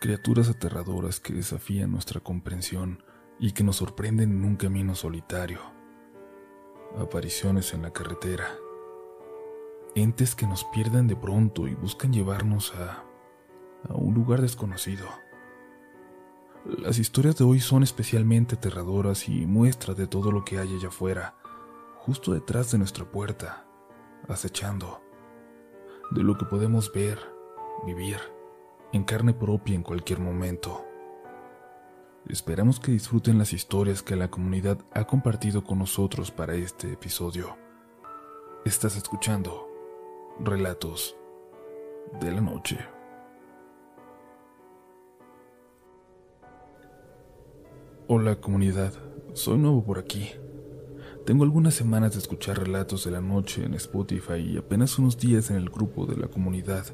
criaturas aterradoras que desafían nuestra comprensión y que nos sorprenden en un camino solitario, apariciones en la carretera, entes que nos pierden de pronto y buscan llevarnos a, a un lugar desconocido. Las historias de hoy son especialmente aterradoras y muestra de todo lo que hay allá afuera, justo detrás de nuestra puerta, acechando, de lo que podemos ver, vivir en carne propia en cualquier momento. Esperamos que disfruten las historias que la comunidad ha compartido con nosotros para este episodio. Estás escuchando Relatos de la Noche. Hola comunidad, soy nuevo por aquí. Tengo algunas semanas de escuchar relatos de la noche en Spotify y apenas unos días en el grupo de la comunidad.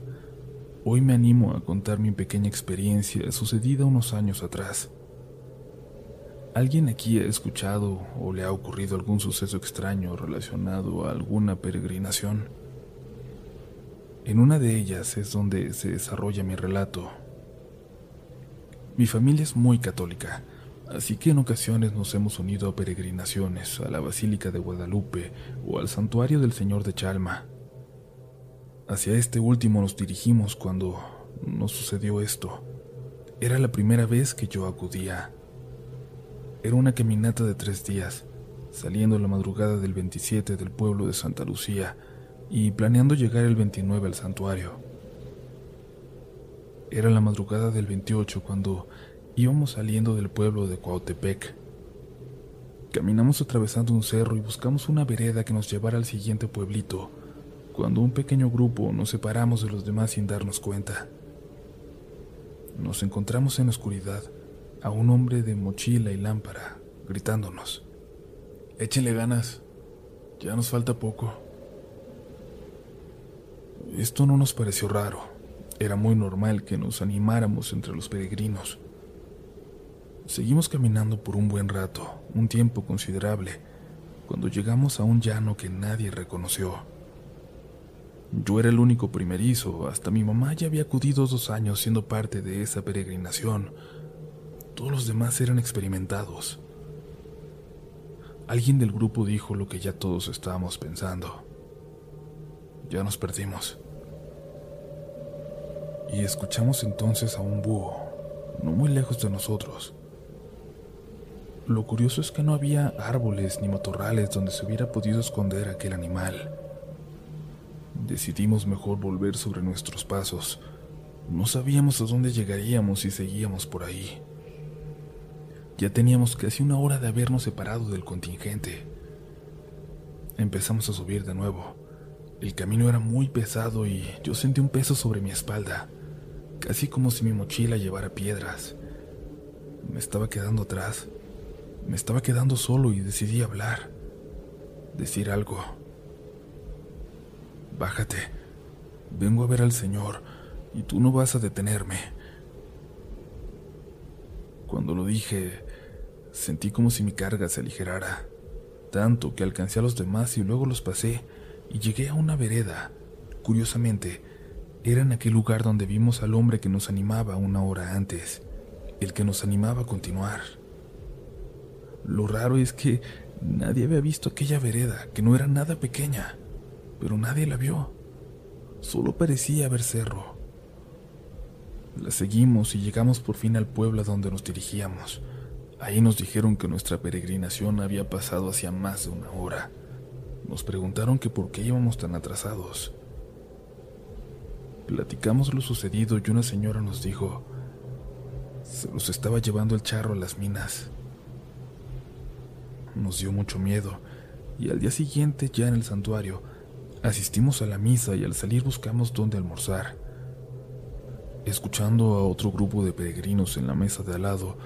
Hoy me animo a contar mi pequeña experiencia sucedida unos años atrás. ¿Alguien aquí ha escuchado o le ha ocurrido algún suceso extraño relacionado a alguna peregrinación? En una de ellas es donde se desarrolla mi relato. Mi familia es muy católica, así que en ocasiones nos hemos unido a peregrinaciones a la Basílica de Guadalupe o al Santuario del Señor de Chalma. Hacia este último nos dirigimos cuando nos sucedió esto. Era la primera vez que yo acudía. Era una caminata de tres días, saliendo la madrugada del 27 del pueblo de Santa Lucía y planeando llegar el 29 al santuario. Era la madrugada del 28 cuando íbamos saliendo del pueblo de Cuautepec. Caminamos atravesando un cerro y buscamos una vereda que nos llevara al siguiente pueblito, cuando un pequeño grupo nos separamos de los demás sin darnos cuenta. Nos encontramos en la oscuridad a un hombre de mochila y lámpara, gritándonos. Échenle ganas, ya nos falta poco. Esto no nos pareció raro, era muy normal que nos animáramos entre los peregrinos. Seguimos caminando por un buen rato, un tiempo considerable, cuando llegamos a un llano que nadie reconoció. Yo era el único primerizo, hasta mi mamá ya había acudido dos años siendo parte de esa peregrinación. Todos los demás eran experimentados. Alguien del grupo dijo lo que ya todos estábamos pensando. Ya nos perdimos. Y escuchamos entonces a un búho, no muy lejos de nosotros. Lo curioso es que no había árboles ni matorrales donde se hubiera podido esconder aquel animal. Decidimos mejor volver sobre nuestros pasos. No sabíamos a dónde llegaríamos si seguíamos por ahí. Ya teníamos casi una hora de habernos separado del contingente. Empezamos a subir de nuevo. El camino era muy pesado y yo sentí un peso sobre mi espalda, casi como si mi mochila llevara piedras. Me estaba quedando atrás. Me estaba quedando solo y decidí hablar, decir algo. Bájate. Vengo a ver al Señor y tú no vas a detenerme. Cuando lo dije, sentí como si mi carga se aligerara, tanto que alcancé a los demás y luego los pasé y llegué a una vereda. Curiosamente, era en aquel lugar donde vimos al hombre que nos animaba una hora antes, el que nos animaba a continuar. Lo raro es que nadie había visto aquella vereda, que no era nada pequeña pero nadie la vio. Solo parecía haber cerro. La seguimos y llegamos por fin al pueblo a donde nos dirigíamos. Ahí nos dijeron que nuestra peregrinación había pasado hacía más de una hora. Nos preguntaron que por qué íbamos tan atrasados. Platicamos lo sucedido y una señora nos dijo, se los estaba llevando el charro a las minas. Nos dio mucho miedo y al día siguiente, ya en el santuario, Asistimos a la misa y al salir buscamos dónde almorzar. Escuchando a otro grupo de peregrinos en la mesa de al lado,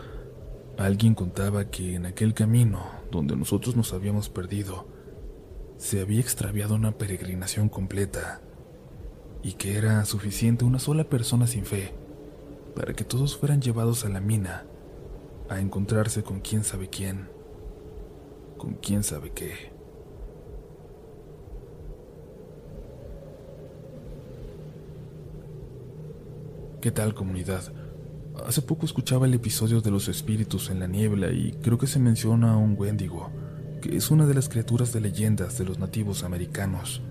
alguien contaba que en aquel camino donde nosotros nos habíamos perdido, se había extraviado una peregrinación completa y que era suficiente una sola persona sin fe para que todos fueran llevados a la mina a encontrarse con quién sabe quién, con quién sabe qué. ¿Qué tal comunidad? Hace poco escuchaba el episodio de los espíritus en la niebla y creo que se menciona a un Wendigo, que es una de las criaturas de leyendas de los nativos americanos.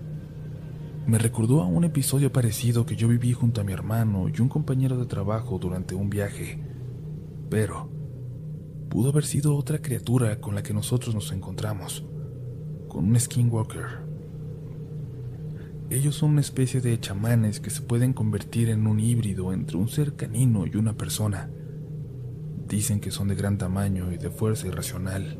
Me recordó a un episodio parecido que yo viví junto a mi hermano y un compañero de trabajo durante un viaje, pero pudo haber sido otra criatura con la que nosotros nos encontramos, con un skinwalker. Ellos son una especie de chamanes que se pueden convertir en un híbrido entre un ser canino y una persona. Dicen que son de gran tamaño y de fuerza irracional.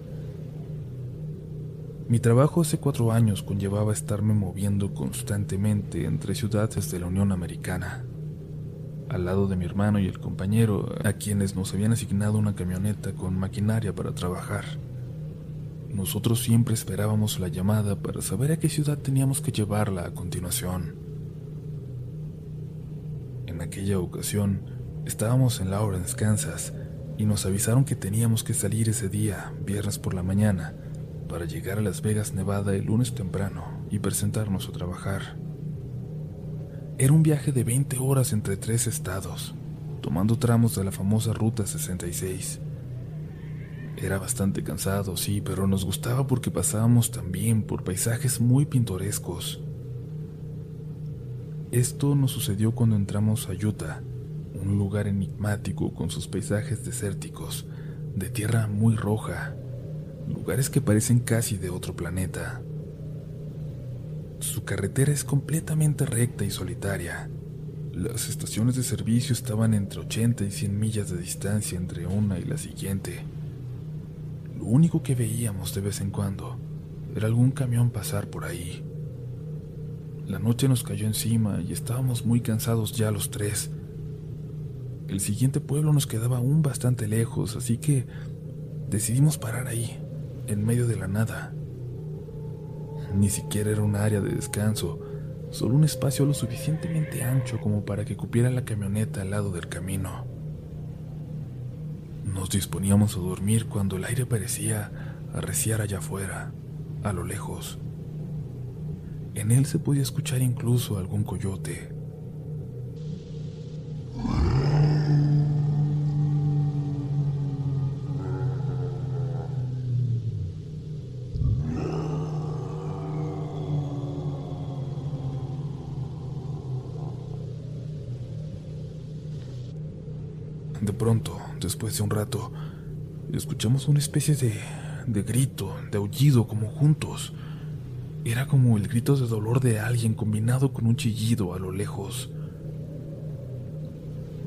Mi trabajo hace cuatro años conllevaba estarme moviendo constantemente entre ciudades de la Unión Americana, al lado de mi hermano y el compañero, a quienes nos habían asignado una camioneta con maquinaria para trabajar. Nosotros siempre esperábamos la llamada para saber a qué ciudad teníamos que llevarla a continuación. En aquella ocasión, estábamos en Lawrence, Kansas, y nos avisaron que teníamos que salir ese día, viernes por la mañana, para llegar a Las Vegas, Nevada el lunes temprano y presentarnos a trabajar. Era un viaje de 20 horas entre tres estados, tomando tramos de la famosa Ruta 66. Era bastante cansado, sí, pero nos gustaba porque pasábamos también por paisajes muy pintorescos. Esto nos sucedió cuando entramos a Utah, un lugar enigmático con sus paisajes desérticos, de tierra muy roja, lugares que parecen casi de otro planeta. Su carretera es completamente recta y solitaria. Las estaciones de servicio estaban entre 80 y 100 millas de distancia entre una y la siguiente. Lo único que veíamos de vez en cuando era algún camión pasar por ahí. La noche nos cayó encima y estábamos muy cansados ya los tres. El siguiente pueblo nos quedaba aún bastante lejos, así que decidimos parar ahí en medio de la nada. Ni siquiera era un área de descanso, solo un espacio lo suficientemente ancho como para que cupiera la camioneta al lado del camino. Nos disponíamos a dormir cuando el aire parecía arreciar allá afuera, a lo lejos. En él se podía escuchar incluso algún coyote. Después de un rato, escuchamos una especie de, de grito, de aullido, como juntos. Era como el grito de dolor de alguien combinado con un chillido a lo lejos.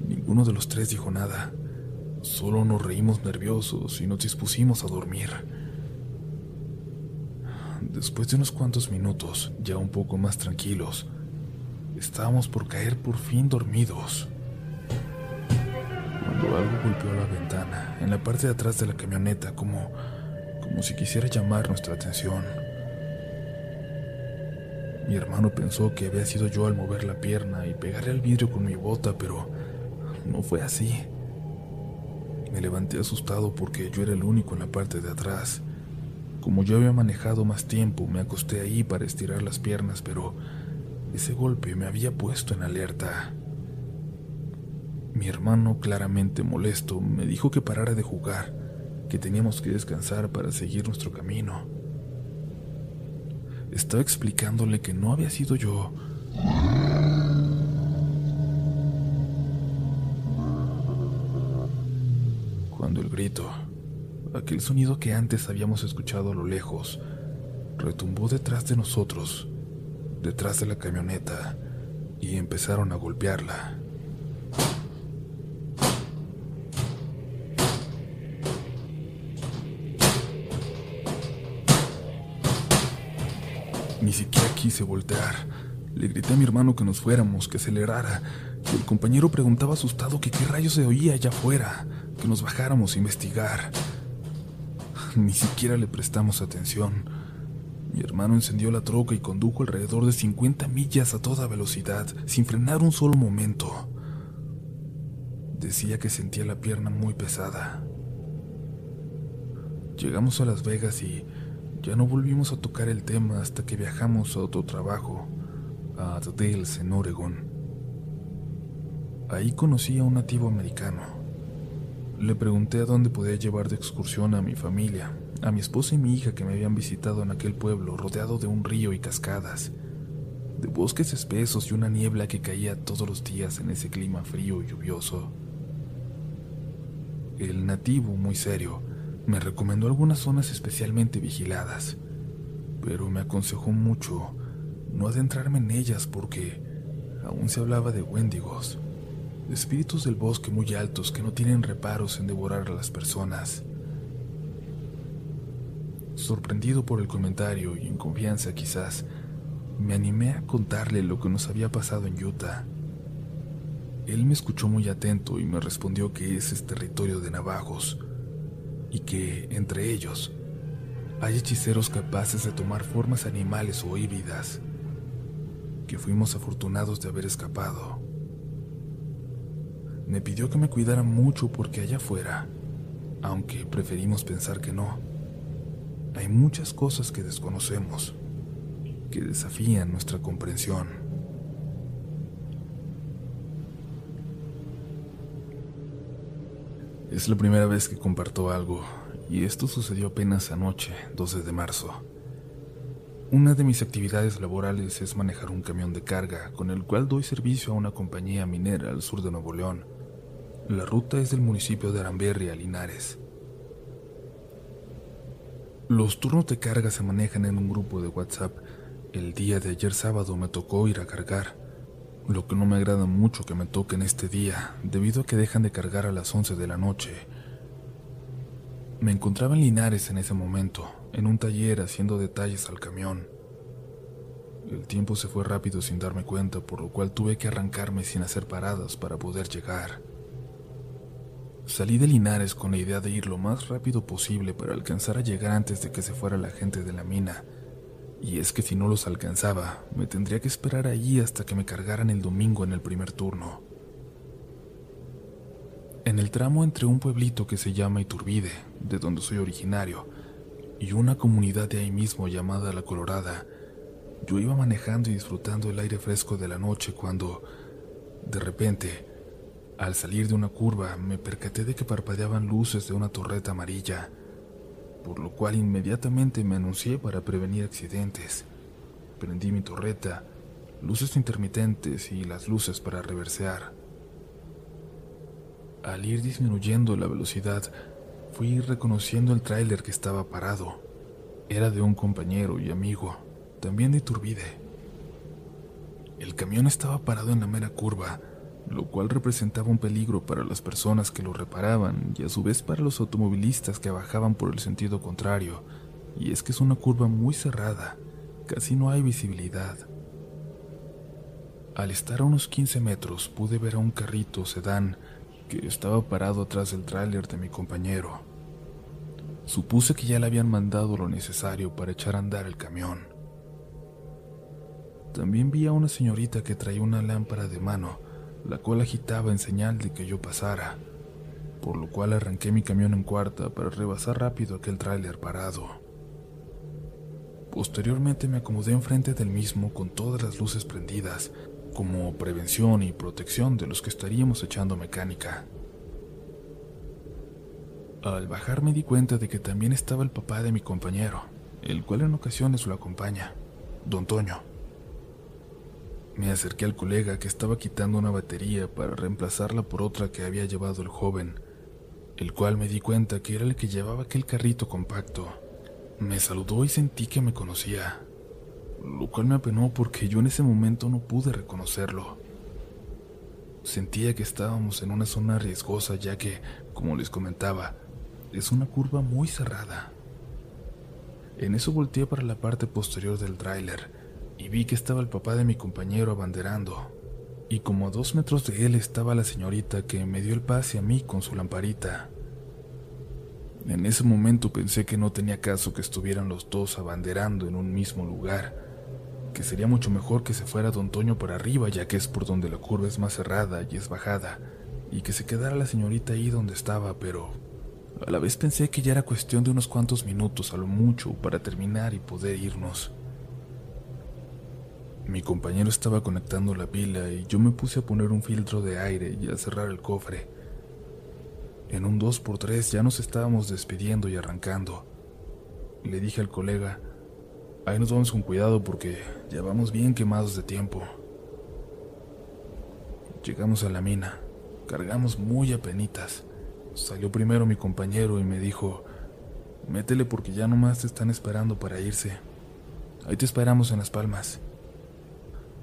Ninguno de los tres dijo nada. Solo nos reímos nerviosos y nos dispusimos a dormir. Después de unos cuantos minutos, ya un poco más tranquilos, estábamos por caer por fin dormidos cuando algo golpeó la ventana, en la parte de atrás de la camioneta, como, como si quisiera llamar nuestra atención. Mi hermano pensó que había sido yo al mover la pierna y pegarle al vidrio con mi bota, pero no fue así. Me levanté asustado porque yo era el único en la parte de atrás. Como yo había manejado más tiempo, me acosté ahí para estirar las piernas, pero ese golpe me había puesto en alerta. Mi hermano, claramente molesto, me dijo que parara de jugar, que teníamos que descansar para seguir nuestro camino. Estaba explicándole que no había sido yo. Cuando el grito, aquel sonido que antes habíamos escuchado a lo lejos, retumbó detrás de nosotros, detrás de la camioneta, y empezaron a golpearla. Voltear. Le grité a mi hermano que nos fuéramos, que acelerara. Y el compañero preguntaba asustado que qué rayos se oía allá afuera, que nos bajáramos a investigar. Ni siquiera le prestamos atención. Mi hermano encendió la troca y condujo alrededor de 50 millas a toda velocidad, sin frenar un solo momento. Decía que sentía la pierna muy pesada. Llegamos a Las Vegas y ya no volvimos a tocar el tema hasta que viajamos a otro trabajo, a Dales, en Oregon. Ahí conocí a un nativo americano, Le pregunté a dónde podía llevar de excursión a mi familia, a mi esposa y mi hija que me habían visitado en aquel pueblo rodeado de un río y cascadas, de bosques espesos y una niebla que caía todos los días en ese clima frío y lluvioso. El nativo, muy serio, me recomendó algunas zonas especialmente vigiladas, pero me aconsejó mucho no adentrarme en ellas porque aún se hablaba de wendigos espíritus del bosque muy altos que no tienen reparos en devorar a las personas. Sorprendido por el comentario y en confianza quizás, me animé a contarle lo que nos había pasado en Utah. Él me escuchó muy atento y me respondió que ese es territorio de navajos y que, entre ellos, hay hechiceros capaces de tomar formas animales o híbridas, que fuimos afortunados de haber escapado. Me pidió que me cuidara mucho porque allá afuera, aunque preferimos pensar que no, hay muchas cosas que desconocemos, que desafían nuestra comprensión. Es la primera vez que comparto algo, y esto sucedió apenas anoche, 12 de marzo. Una de mis actividades laborales es manejar un camión de carga con el cual doy servicio a una compañía minera al sur de Nuevo León la ruta es del municipio de Aramberri a Linares. Los turnos de carga se manejan en un grupo de WhatsApp. El día de ayer sábado me tocó ir a cargar, lo que no me agrada mucho que me toque en este día, debido a que dejan de cargar a las 11 de la noche. Me encontraba en Linares en ese momento, en un taller haciendo detalles al camión. El tiempo se fue rápido sin darme cuenta, por lo cual tuve que arrancarme sin hacer paradas para poder llegar. Salí de Linares con la idea de ir lo más rápido posible para alcanzar a llegar antes de que se fuera la gente de la mina. Y es que si no los alcanzaba, me tendría que esperar allí hasta que me cargaran el domingo en el primer turno. En el tramo entre un pueblito que se llama Iturbide, de donde soy originario, y una comunidad de ahí mismo llamada La Colorada, yo iba manejando y disfrutando el aire fresco de la noche cuando, de repente, al salir de una curva me percaté de que parpadeaban luces de una torreta amarilla, por lo cual inmediatamente me anuncié para prevenir accidentes. Prendí mi torreta, luces intermitentes y las luces para reversear. Al ir disminuyendo la velocidad, fui reconociendo el tráiler que estaba parado. Era de un compañero y amigo, también de Turbide. El camión estaba parado en la mera curva, lo cual representaba un peligro para las personas que lo reparaban y a su vez para los automovilistas que bajaban por el sentido contrario, y es que es una curva muy cerrada, casi no hay visibilidad. Al estar a unos 15 metros pude ver a un carrito sedán que estaba parado atrás del tráiler de mi compañero. Supuse que ya le habían mandado lo necesario para echar a andar el camión. También vi a una señorita que traía una lámpara de mano la cual agitaba en señal de que yo pasara, por lo cual arranqué mi camión en cuarta para rebasar rápido aquel tráiler parado. Posteriormente me acomodé enfrente del mismo con todas las luces prendidas, como prevención y protección de los que estaríamos echando mecánica. Al bajar me di cuenta de que también estaba el papá de mi compañero, el cual en ocasiones lo acompaña, don Toño. Me acerqué al colega que estaba quitando una batería para reemplazarla por otra que había llevado el joven, el cual me di cuenta que era el que llevaba aquel carrito compacto. Me saludó y sentí que me conocía, lo cual me apenó porque yo en ese momento no pude reconocerlo. Sentía que estábamos en una zona riesgosa ya que, como les comentaba, es una curva muy cerrada. En eso volteé para la parte posterior del tráiler y vi que estaba el papá de mi compañero abanderando, y como a dos metros de él estaba la señorita que me dio el pase a mí con su lamparita. En ese momento pensé que no tenía caso que estuvieran los dos abanderando en un mismo lugar, que sería mucho mejor que se fuera don Toño por arriba, ya que es por donde la curva es más cerrada y es bajada, y que se quedara la señorita ahí donde estaba, pero a la vez pensé que ya era cuestión de unos cuantos minutos a lo mucho para terminar y poder irnos. Mi compañero estaba conectando la pila y yo me puse a poner un filtro de aire y a cerrar el cofre. En un 2x3 ya nos estábamos despidiendo y arrancando. Le dije al colega, ahí nos vamos con cuidado porque ya vamos bien quemados de tiempo. Llegamos a la mina, cargamos muy apenitas. Salió primero mi compañero y me dijo, métele porque ya nomás te están esperando para irse. Ahí te esperamos en Las Palmas.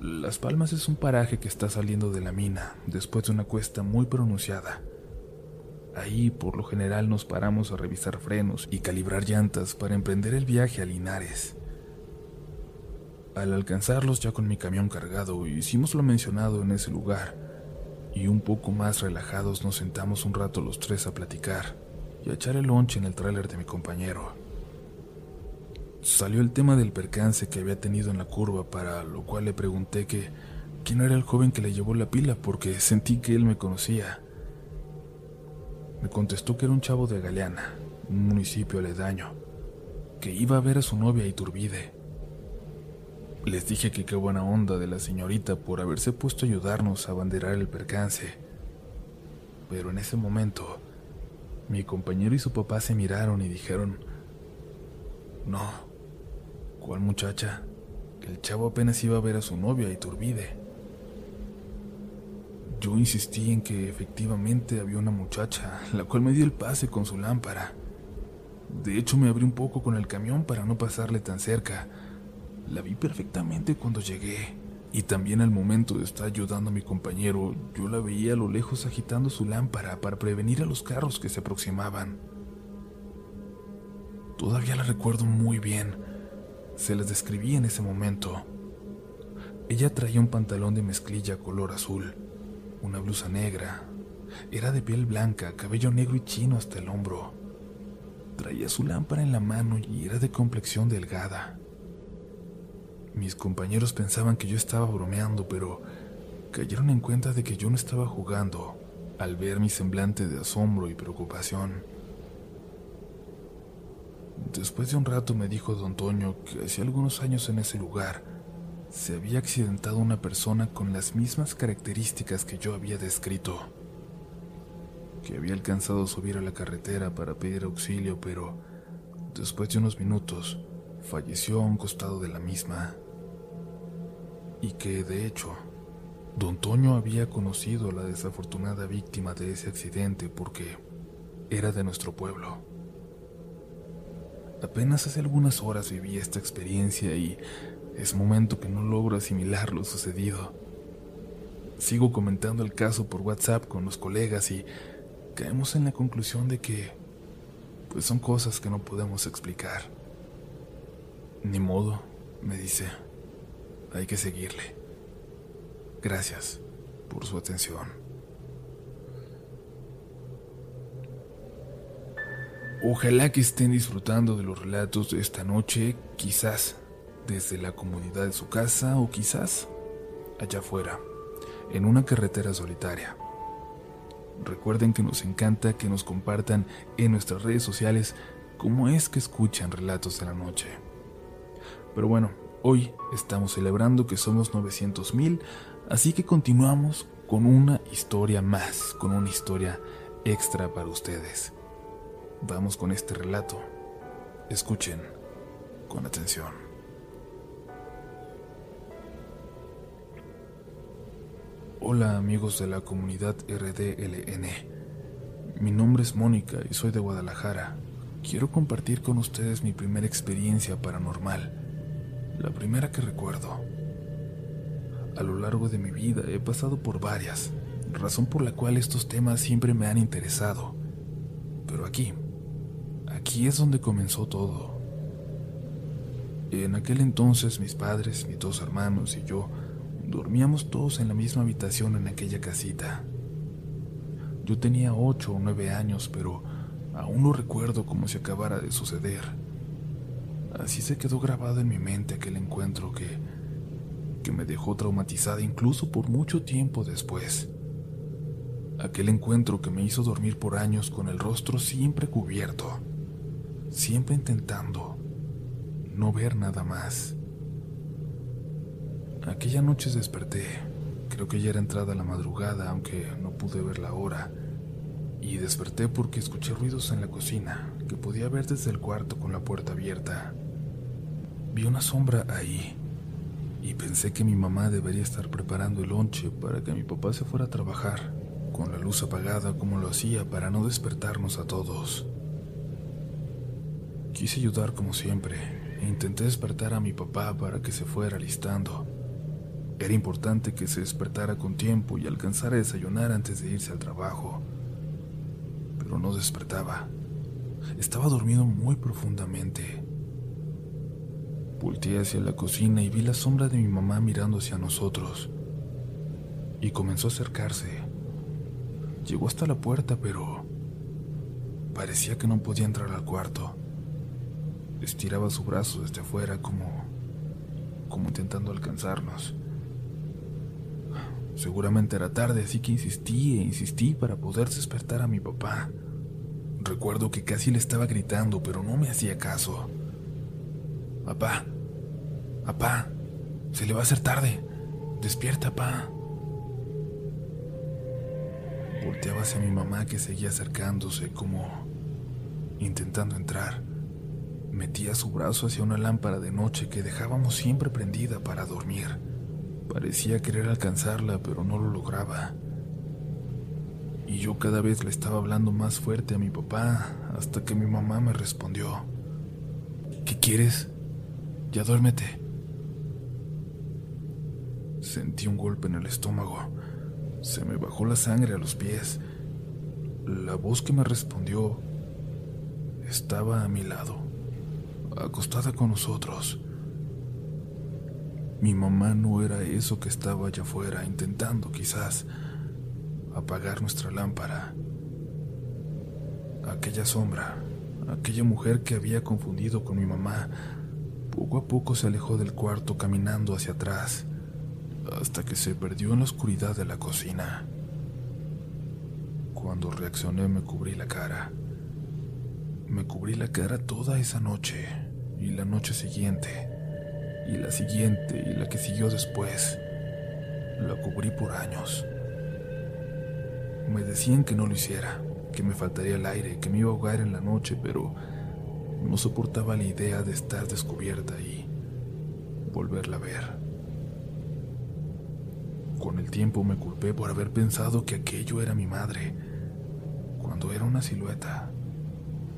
Las Palmas es un paraje que está saliendo de la mina después de una cuesta muy pronunciada. Ahí por lo general nos paramos a revisar frenos y calibrar llantas para emprender el viaje a Linares. Al alcanzarlos ya con mi camión cargado, hicimos lo mencionado en ese lugar y un poco más relajados nos sentamos un rato los tres a platicar y a echar el lonche en el tráiler de mi compañero. Salió el tema del percance que había tenido en la curva, para lo cual le pregunté que quién era el joven que le llevó la pila porque sentí que él me conocía. Me contestó que era un chavo de Galeana, un municipio aledaño, que iba a ver a su novia Iturbide. Les dije que qué buena onda de la señorita por haberse puesto a ayudarnos a abanderar el percance. Pero en ese momento, mi compañero y su papá se miraron y dijeron, no, ¿cuál muchacha? El chavo apenas iba a ver a su novia Iturbide. Yo insistí en que efectivamente había una muchacha, la cual me dio el pase con su lámpara. De hecho, me abrí un poco con el camión para no pasarle tan cerca. La vi perfectamente cuando llegué. Y también al momento de estar ayudando a mi compañero, yo la veía a lo lejos agitando su lámpara para prevenir a los carros que se aproximaban. Todavía la recuerdo muy bien. Se las describí en ese momento. Ella traía un pantalón de mezclilla color azul una blusa negra. Era de piel blanca, cabello negro y chino hasta el hombro. Traía su lámpara en la mano y era de complexión delgada. Mis compañeros pensaban que yo estaba bromeando, pero cayeron en cuenta de que yo no estaba jugando al ver mi semblante de asombro y preocupación. Después de un rato me dijo don Toño que hacía algunos años en ese lugar se había accidentado una persona con las mismas características que yo había descrito, que había alcanzado a subir a la carretera para pedir auxilio, pero después de unos minutos falleció a un costado de la misma, y que, de hecho, don Toño había conocido a la desafortunada víctima de ese accidente porque era de nuestro pueblo. Apenas hace algunas horas viví esta experiencia y es momento que no logro asimilar lo sucedido. Sigo comentando el caso por WhatsApp con los colegas y caemos en la conclusión de que pues son cosas que no podemos explicar. Ni modo, me dice. Hay que seguirle. Gracias por su atención. Ojalá que estén disfrutando de los relatos de esta noche, quizás desde la comodidad de su casa o quizás allá afuera, en una carretera solitaria. Recuerden que nos encanta que nos compartan en nuestras redes sociales cómo es que escuchan relatos de la noche. Pero bueno, hoy estamos celebrando que somos 900.000, así que continuamos con una historia más, con una historia extra para ustedes. Vamos con este relato. Escuchen con atención. Hola amigos de la comunidad RDLN. Mi nombre es Mónica y soy de Guadalajara. Quiero compartir con ustedes mi primera experiencia paranormal, la primera que recuerdo. A lo largo de mi vida he pasado por varias, razón por la cual estos temas siempre me han interesado. Pero aquí, aquí es donde comenzó todo. En aquel entonces mis padres, mis dos hermanos y yo Dormíamos todos en la misma habitación en aquella casita. Yo tenía ocho o nueve años, pero aún lo recuerdo como si acabara de suceder. Así se quedó grabado en mi mente aquel encuentro que, que me dejó traumatizada incluso por mucho tiempo después. Aquel encuentro que me hizo dormir por años con el rostro siempre cubierto, siempre intentando no ver nada más. Aquella noche desperté. Creo que ya era entrada la madrugada, aunque no pude ver la hora. y desperté porque escuché ruidos en la cocina que podía ver desde el cuarto con la puerta abierta. Vi una sombra ahí y pensé que mi mamá debería estar preparando el lonche para que mi papá se fuera a trabajar, con la luz apagada como lo hacía para no despertarnos a todos. Quise ayudar como siempre e intenté despertar a mi papá para que se fuera listando. Era importante que se despertara con tiempo y alcanzara a desayunar antes de irse al trabajo. Pero no despertaba. Estaba dormido muy profundamente. Volteé hacia la cocina y vi la sombra de mi mamá mirando hacia nosotros. Y comenzó a acercarse. Llegó hasta la puerta, pero parecía que no podía entrar al cuarto. Estiraba su brazo desde afuera como como intentando alcanzarnos. Seguramente era tarde, así que insistí e insistí para poder despertar a mi papá. Recuerdo que casi le estaba gritando, pero no me hacía caso. Papá, papá, se le va a hacer tarde. Despierta, papá. Volteaba hacia mi mamá que seguía acercándose como intentando entrar. Metía su brazo hacia una lámpara de noche que dejábamos siempre prendida para dormir. Parecía querer alcanzarla, pero no lo lograba. Y yo cada vez le estaba hablando más fuerte a mi papá hasta que mi mamá me respondió. ¿Qué quieres? Ya duérmete. Sentí un golpe en el estómago. Se me bajó la sangre a los pies. La voz que me respondió estaba a mi lado, acostada con nosotros. Mi mamá no era eso que estaba allá afuera intentando quizás apagar nuestra lámpara. Aquella sombra, aquella mujer que había confundido con mi mamá, poco a poco se alejó del cuarto caminando hacia atrás, hasta que se perdió en la oscuridad de la cocina. Cuando reaccioné me cubrí la cara. Me cubrí la cara toda esa noche y la noche siguiente, y la siguiente y la que siguió después. La cubrí por años. Me decían que no lo hiciera, que me faltaría el aire, que me iba a ahogar en la noche, pero no soportaba la idea de estar descubierta y volverla a ver. Con el tiempo me culpé por haber pensado que aquello era mi madre, cuando era una silueta,